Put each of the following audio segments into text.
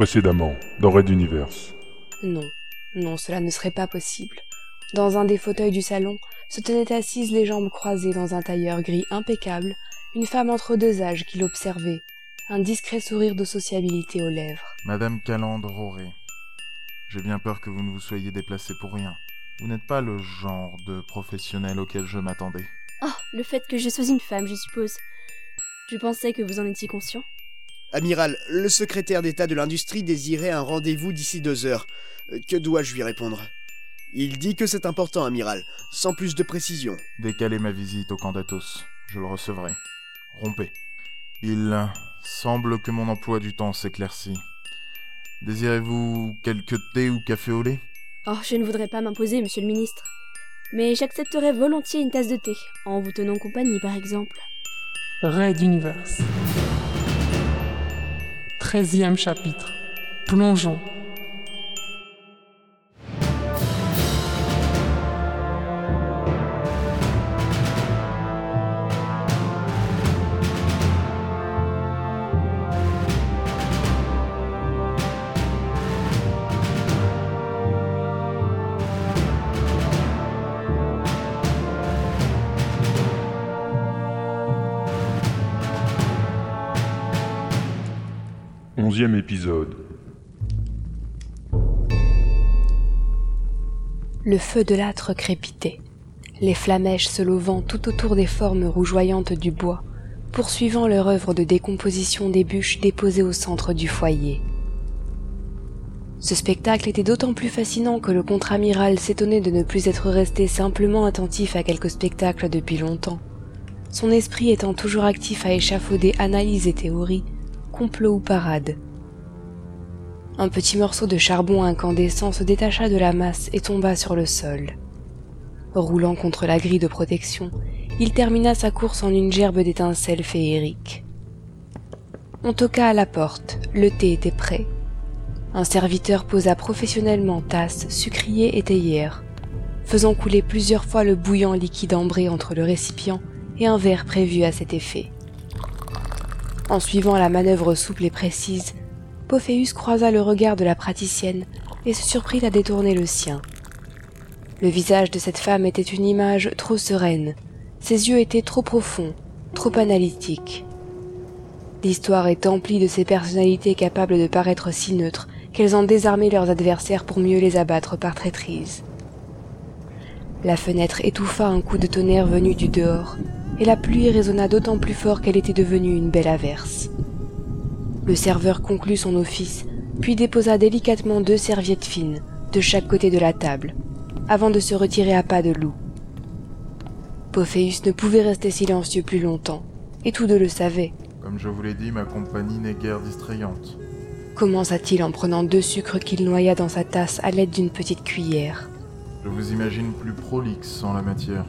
Précédemment, dans Red Universe. Non, non, cela ne serait pas possible. Dans un des fauteuils du salon se tenait assise les jambes croisées dans un tailleur gris impeccable, une femme entre deux âges qui l'observait, un discret sourire de sociabilité aux lèvres. Madame Calandre Auré, j'ai bien peur que vous ne vous soyez déplacée pour rien. Vous n'êtes pas le genre de professionnel auquel je m'attendais. Oh, le fait que je sois une femme, je suppose. Je pensais que vous en étiez conscient. Amiral, le secrétaire d'État de l'industrie désirait un rendez-vous d'ici deux heures. Euh, Que dois-je lui répondre? Il dit que c'est important, amiral, sans plus de précision. Décalez ma visite au camp d'Athos. Je le recevrai. Rompez. Il semble que mon emploi du temps s'éclaircit. Désirez-vous quelque thé ou café au lait? Oh, je ne voudrais pas m'imposer, monsieur le ministre. Mais j'accepterais volontiers une tasse de thé, en vous tenant compagnie, par exemple. Raid Universe. Treizième chapitre. Plongeons. Le feu de l'âtre crépitait, les flamèches se levant tout autour des formes rougeoyantes du bois, poursuivant leur œuvre de décomposition des bûches déposées au centre du foyer. Ce spectacle était d'autant plus fascinant que le contre-amiral s'étonnait de ne plus être resté simplement attentif à quelques spectacles depuis longtemps, son esprit étant toujours actif à échafauder analyses et théories, complot ou parade. Un petit morceau de charbon incandescent se détacha de la masse et tomba sur le sol. Roulant contre la grille de protection, il termina sa course en une gerbe d'étincelles féeriques. On toqua à la porte, le thé était prêt. Un serviteur posa professionnellement tasse, sucrier et théière, faisant couler plusieurs fois le bouillant liquide ambré entre le récipient et un verre prévu à cet effet. En suivant la manœuvre souple et précise, Pophéus croisa le regard de la praticienne et se surprit à détourner le sien. Le visage de cette femme était une image trop sereine, ses yeux étaient trop profonds, trop analytiques. L'histoire est emplie de ces personnalités capables de paraître si neutres qu'elles en désarmaient leurs adversaires pour mieux les abattre par traîtrise. La fenêtre étouffa un coup de tonnerre venu du dehors, et la pluie résonna d'autant plus fort qu'elle était devenue une belle averse. Le serveur conclut son office, puis déposa délicatement deux serviettes fines, de chaque côté de la table, avant de se retirer à pas de loup. Pophéus ne pouvait rester silencieux plus longtemps, et tous deux le savaient. Comme je vous l'ai dit, ma compagnie n'est guère distrayante. Commença-t-il en prenant deux sucres qu'il noya dans sa tasse à l'aide d'une petite cuillère. Je vous imagine plus prolixe en la matière.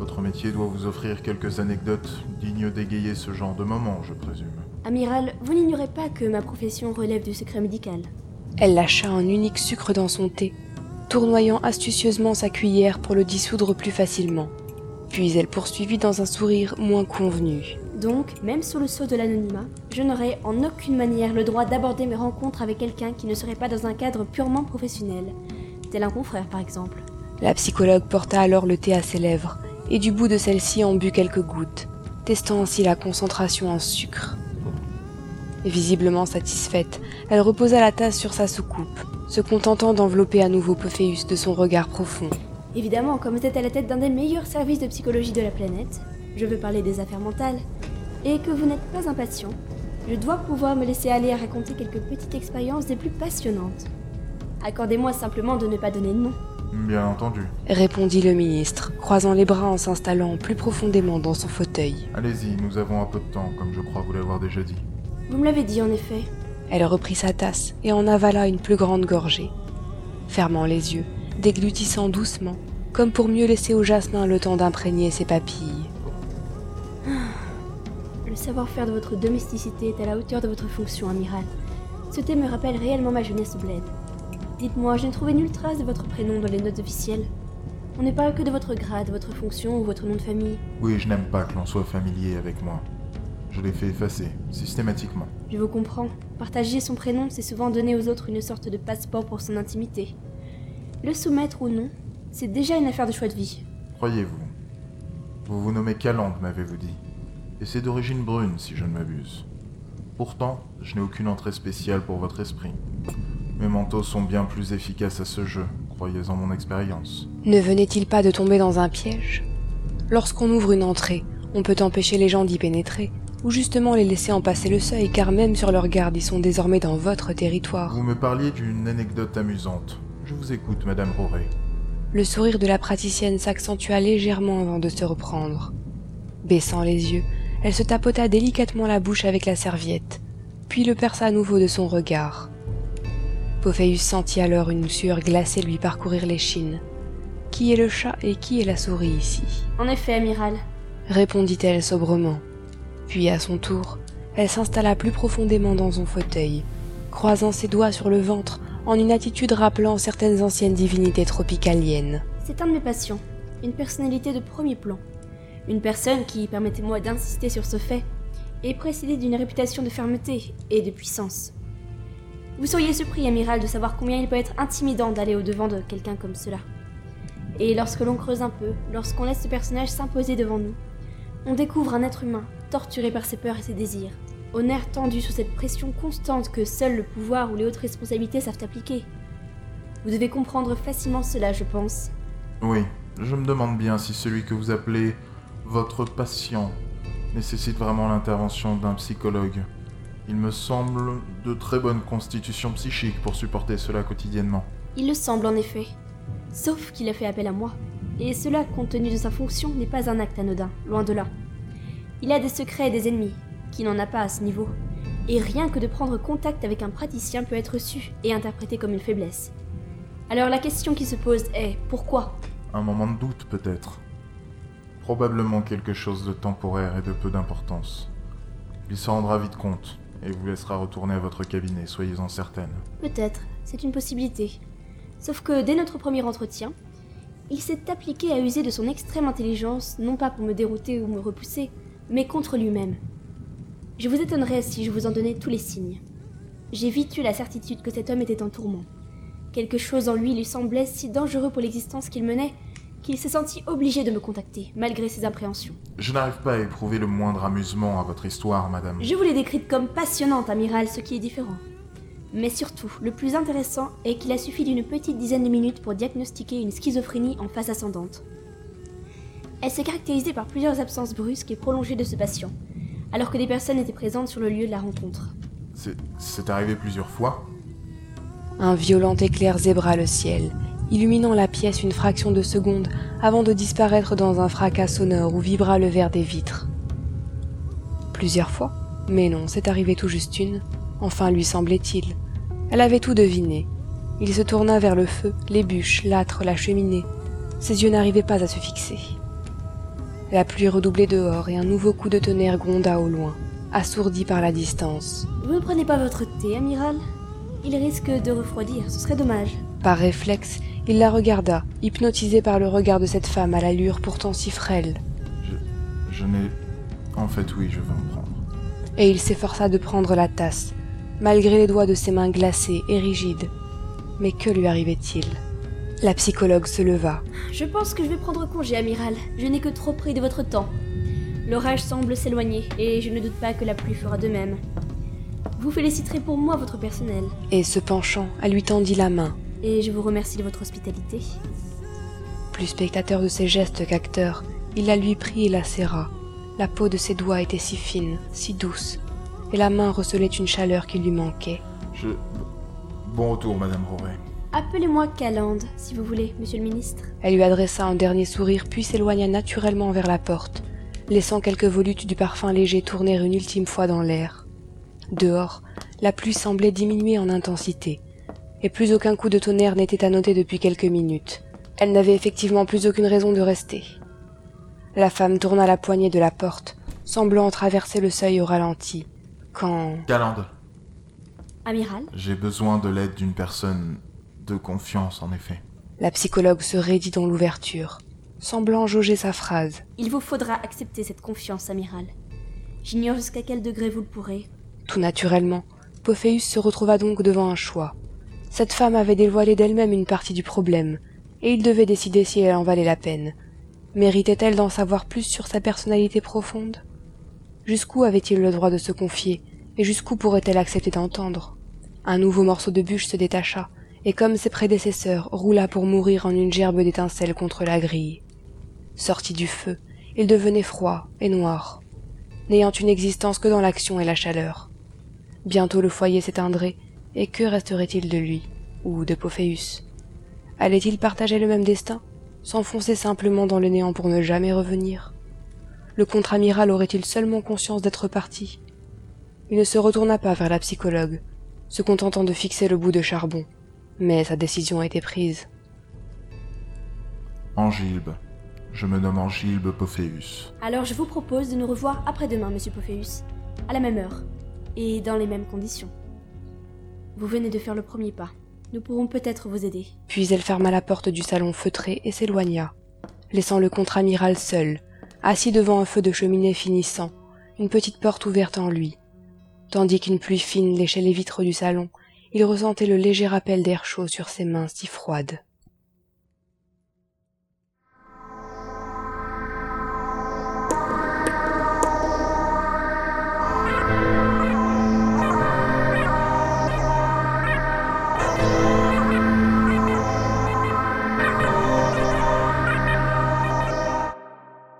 Votre métier doit vous offrir quelques anecdotes dignes d'égayer ce genre de moment, je présume. Amiral, vous n'ignorez pas que ma profession relève du secret médical. Elle lâcha un unique sucre dans son thé, tournoyant astucieusement sa cuillère pour le dissoudre plus facilement. Puis elle poursuivit dans un sourire moins convenu. Donc, même sous le sceau de l'anonymat, je n'aurais en aucune manière le droit d'aborder mes rencontres avec quelqu'un qui ne serait pas dans un cadre purement professionnel, tel un confrère par exemple. La psychologue porta alors le thé à ses lèvres, et du bout de celle-ci en but quelques gouttes, testant ainsi la concentration en sucre. Visiblement satisfaite, elle reposa la tasse sur sa soucoupe, se contentant d'envelopper à nouveau Pophéus de son regard profond. Évidemment, comme vous êtes à la tête d'un des meilleurs services de psychologie de la planète, je veux parler des affaires mentales, et que vous n'êtes pas impatient, je dois pouvoir me laisser aller à raconter quelques petites expériences des plus passionnantes. Accordez-moi simplement de ne pas donner de nom. Bien entendu. Répondit le ministre, croisant les bras en s'installant plus profondément dans son fauteuil. Allez-y, nous avons un peu de temps, comme je crois vous l'avoir déjà dit. Vous me l'avez dit en effet. Elle reprit sa tasse et en avala une plus grande gorgée, fermant les yeux, déglutissant doucement, comme pour mieux laisser au jasmin le temps d'imprégner ses papilles. Le savoir-faire de votre domesticité est à la hauteur de votre fonction, amiral. Ce thé me rappelle réellement ma jeunesse au bled. Dites-moi, je n'ai trouvé nulle trace de votre prénom dans les notes officielles. On ne parle que de votre grade, votre fonction ou votre nom de famille. Oui, je n'aime pas que l'on soit familier avec moi. Je l'ai fait effacer, systématiquement. Je vous comprends. Partager son prénom, c'est souvent donner aux autres une sorte de passeport pour son intimité. Le soumettre ou non, c'est déjà une affaire de choix de vie. Croyez-vous Vous vous nommez Calandre, m'avez-vous dit. Et c'est d'origine brune, si je ne m'abuse. Pourtant, je n'ai aucune entrée spéciale pour votre esprit. Mes manteaux sont bien plus efficaces à ce jeu, croyez en mon expérience. Ne venait-il pas de tomber dans un piège? Lorsqu'on ouvre une entrée, on peut empêcher les gens d'y pénétrer, ou justement les laisser en passer le seuil, car même sur leur garde, ils sont désormais dans votre territoire. Vous me parliez d'une anecdote amusante. Je vous écoute, Madame Roré. Le sourire de la praticienne s'accentua légèrement avant de se reprendre. Baissant les yeux, elle se tapota délicatement la bouche avec la serviette, puis le perça à nouveau de son regard. Pophéus sentit alors une sueur glacée lui parcourir l'échine. Qui est le chat et qui est la souris ici? En effet, amiral. répondit-elle sobrement. Puis à son tour, elle s'installa plus profondément dans son fauteuil, croisant ses doigts sur le ventre en une attitude rappelant certaines anciennes divinités tropicaliennes. C'est un de mes passions. Une personnalité de premier plan. Une personne qui, permettez-moi d'insister sur ce fait, est précédée d'une réputation de fermeté et de puissance. Vous seriez surpris, amiral, de savoir combien il peut être intimidant d'aller au-devant de quelqu'un comme cela. Et lorsque l'on creuse un peu, lorsqu'on laisse ce personnage s'imposer devant nous, on découvre un être humain, torturé par ses peurs et ses désirs, au nerf tendu sous cette pression constante que seul le pouvoir ou les hautes responsabilités savent appliquer. Vous devez comprendre facilement cela, je pense. Oui, je me demande bien si celui que vous appelez votre patient nécessite vraiment l'intervention d'un psychologue. Il me semble de très bonne constitution psychique pour supporter cela quotidiennement. Il le semble en effet. Sauf qu'il a fait appel à moi. Et cela, compte tenu de sa fonction, n'est pas un acte anodin, loin de là. Il a des secrets et des ennemis, qui n'en a pas à ce niveau. Et rien que de prendre contact avec un praticien peut être su et interprété comme une faiblesse. Alors la question qui se pose est pourquoi? Un moment de doute peut-être. Probablement quelque chose de temporaire et de peu d'importance. Il s'en rendra vite compte et vous laissera retourner à votre cabinet, soyez-en certaine. Peut-être, c'est une possibilité. Sauf que dès notre premier entretien, il s'est appliqué à user de son extrême intelligence, non pas pour me dérouter ou me repousser, mais contre lui-même. Je vous étonnerais si je vous en donnais tous les signes. J'ai vite eu la certitude que cet homme était en tourment. Quelque chose en lui lui semblait si dangereux pour l'existence qu'il menait qu'il s'est senti obligé de me contacter, malgré ses appréhensions. Je n'arrive pas à éprouver le moindre amusement à votre histoire, madame. Je vous l'ai décrite comme passionnante, amiral, ce qui est différent. Mais surtout, le plus intéressant est qu'il a suffi d'une petite dizaine de minutes pour diagnostiquer une schizophrénie en phase ascendante. Elle s'est caractérisée par plusieurs absences brusques et prolongées de ce patient, alors que des personnes étaient présentes sur le lieu de la rencontre. C'est- C'est arrivé plusieurs fois? Un violent éclair zébra le ciel, illuminant la pièce une fraction de seconde avant de disparaître dans un fracas sonore où vibra le verre des vitres. Plusieurs fois Mais non, c'est arrivé tout juste une. Enfin lui semblait-il. Elle avait tout deviné. Il se tourna vers le feu, les bûches, l'âtre, la cheminée. Ses yeux n'arrivaient pas à se fixer. La pluie redoublait dehors et un nouveau coup de tonnerre gronda au loin, assourdi par la distance. Vous ne prenez pas votre thé, amiral? Il risque de refroidir, ce serait dommage. Par réflexe, il la regarda, hypnotisé par le regard de cette femme à l'allure pourtant si frêle, Je, je n'ai... En fait, oui, je vais en prendre. et il s'efforça de prendre la tasse, malgré les doigts de ses mains glacées et rigides. Mais que lui arrivait-il? La psychologue se leva. Je pense que je vais prendre congé, amiral. Je n'ai que trop pris de votre temps. L'orage semble s'éloigner, et je ne doute pas que la pluie fera de même. Vous féliciterez pour moi votre personnel, Et se penchant, elle lui tendit la main. Et je vous remercie de votre hospitalité. Plus spectateur de ses gestes qu'acteur, il la lui prit et la serra. La peau de ses doigts était si fine, si douce, et la main recelait une chaleur qui lui manquait. Je... Bon retour, Madame Roré. Appelez-moi Calande, si vous voulez, monsieur le ministre. Elle lui adressa un dernier sourire puis s'éloigna naturellement vers la porte, laissant quelques volutes du parfum léger tourner une ultime fois dans l'air. Dehors, la pluie semblait diminuer en intensité, et plus aucun coup de tonnerre n'était à noter depuis quelques minutes. Elle n'avait effectivement plus aucune raison de rester. La femme tourna la poignée de la porte, semblant traverser le seuil au ralenti, quand... Galande, Amiral? J'ai besoin de l'aide d'une personne de confiance, en effet. La psychologue se raidit dans l'ouverture, semblant jauger sa phrase. Il vous faudra accepter cette confiance, amiral. J'ignore jusqu'à quel degré vous le pourrez. Tout naturellement, Pophéus se retrouva donc devant un choix. Cette femme avait dévoilé d'elle-même une partie du problème, et il devait décider si elle en valait la peine. Méritait-elle d'en savoir plus sur sa personnalité profonde? Jusqu'où avait-il le droit de se confier, et jusqu'où pourrait-elle accepter d'entendre? Un nouveau morceau de bûche se détacha, et comme ses prédécesseurs, roula pour mourir en une gerbe d'étincelles contre la grille. Sorti du feu, il devenait froid et noir, n'ayant une existence que dans l'action et la chaleur. Bientôt le foyer s'éteindrait, et que resterait-il de lui, ou de Pophéus? Allait-il partager le même destin, s'enfoncer simplement dans le néant pour ne jamais revenir? Le contre-amiral aurait-il seulement conscience d'être parti? Il ne se retourna pas vers la psychologue, se contentant de fixer le bout de charbon, mais sa décision a été prise. Angilbe. Je me nomme Angilbe Pophéus. Alors je vous propose de nous revoir après-demain, monsieur Pophéus, à la même heure, et dans les mêmes conditions. Vous venez de faire le premier pas. Nous pourrons peut-être vous aider. Puis elle ferma la porte du salon feutré et s'éloigna, laissant le contre-amiral seul, assis devant un feu de cheminée finissant, une petite porte ouverte en lui. Tandis qu'une pluie fine léchait les vitres du salon, il ressentait le léger rappel d'air chaud sur ses mains si froides.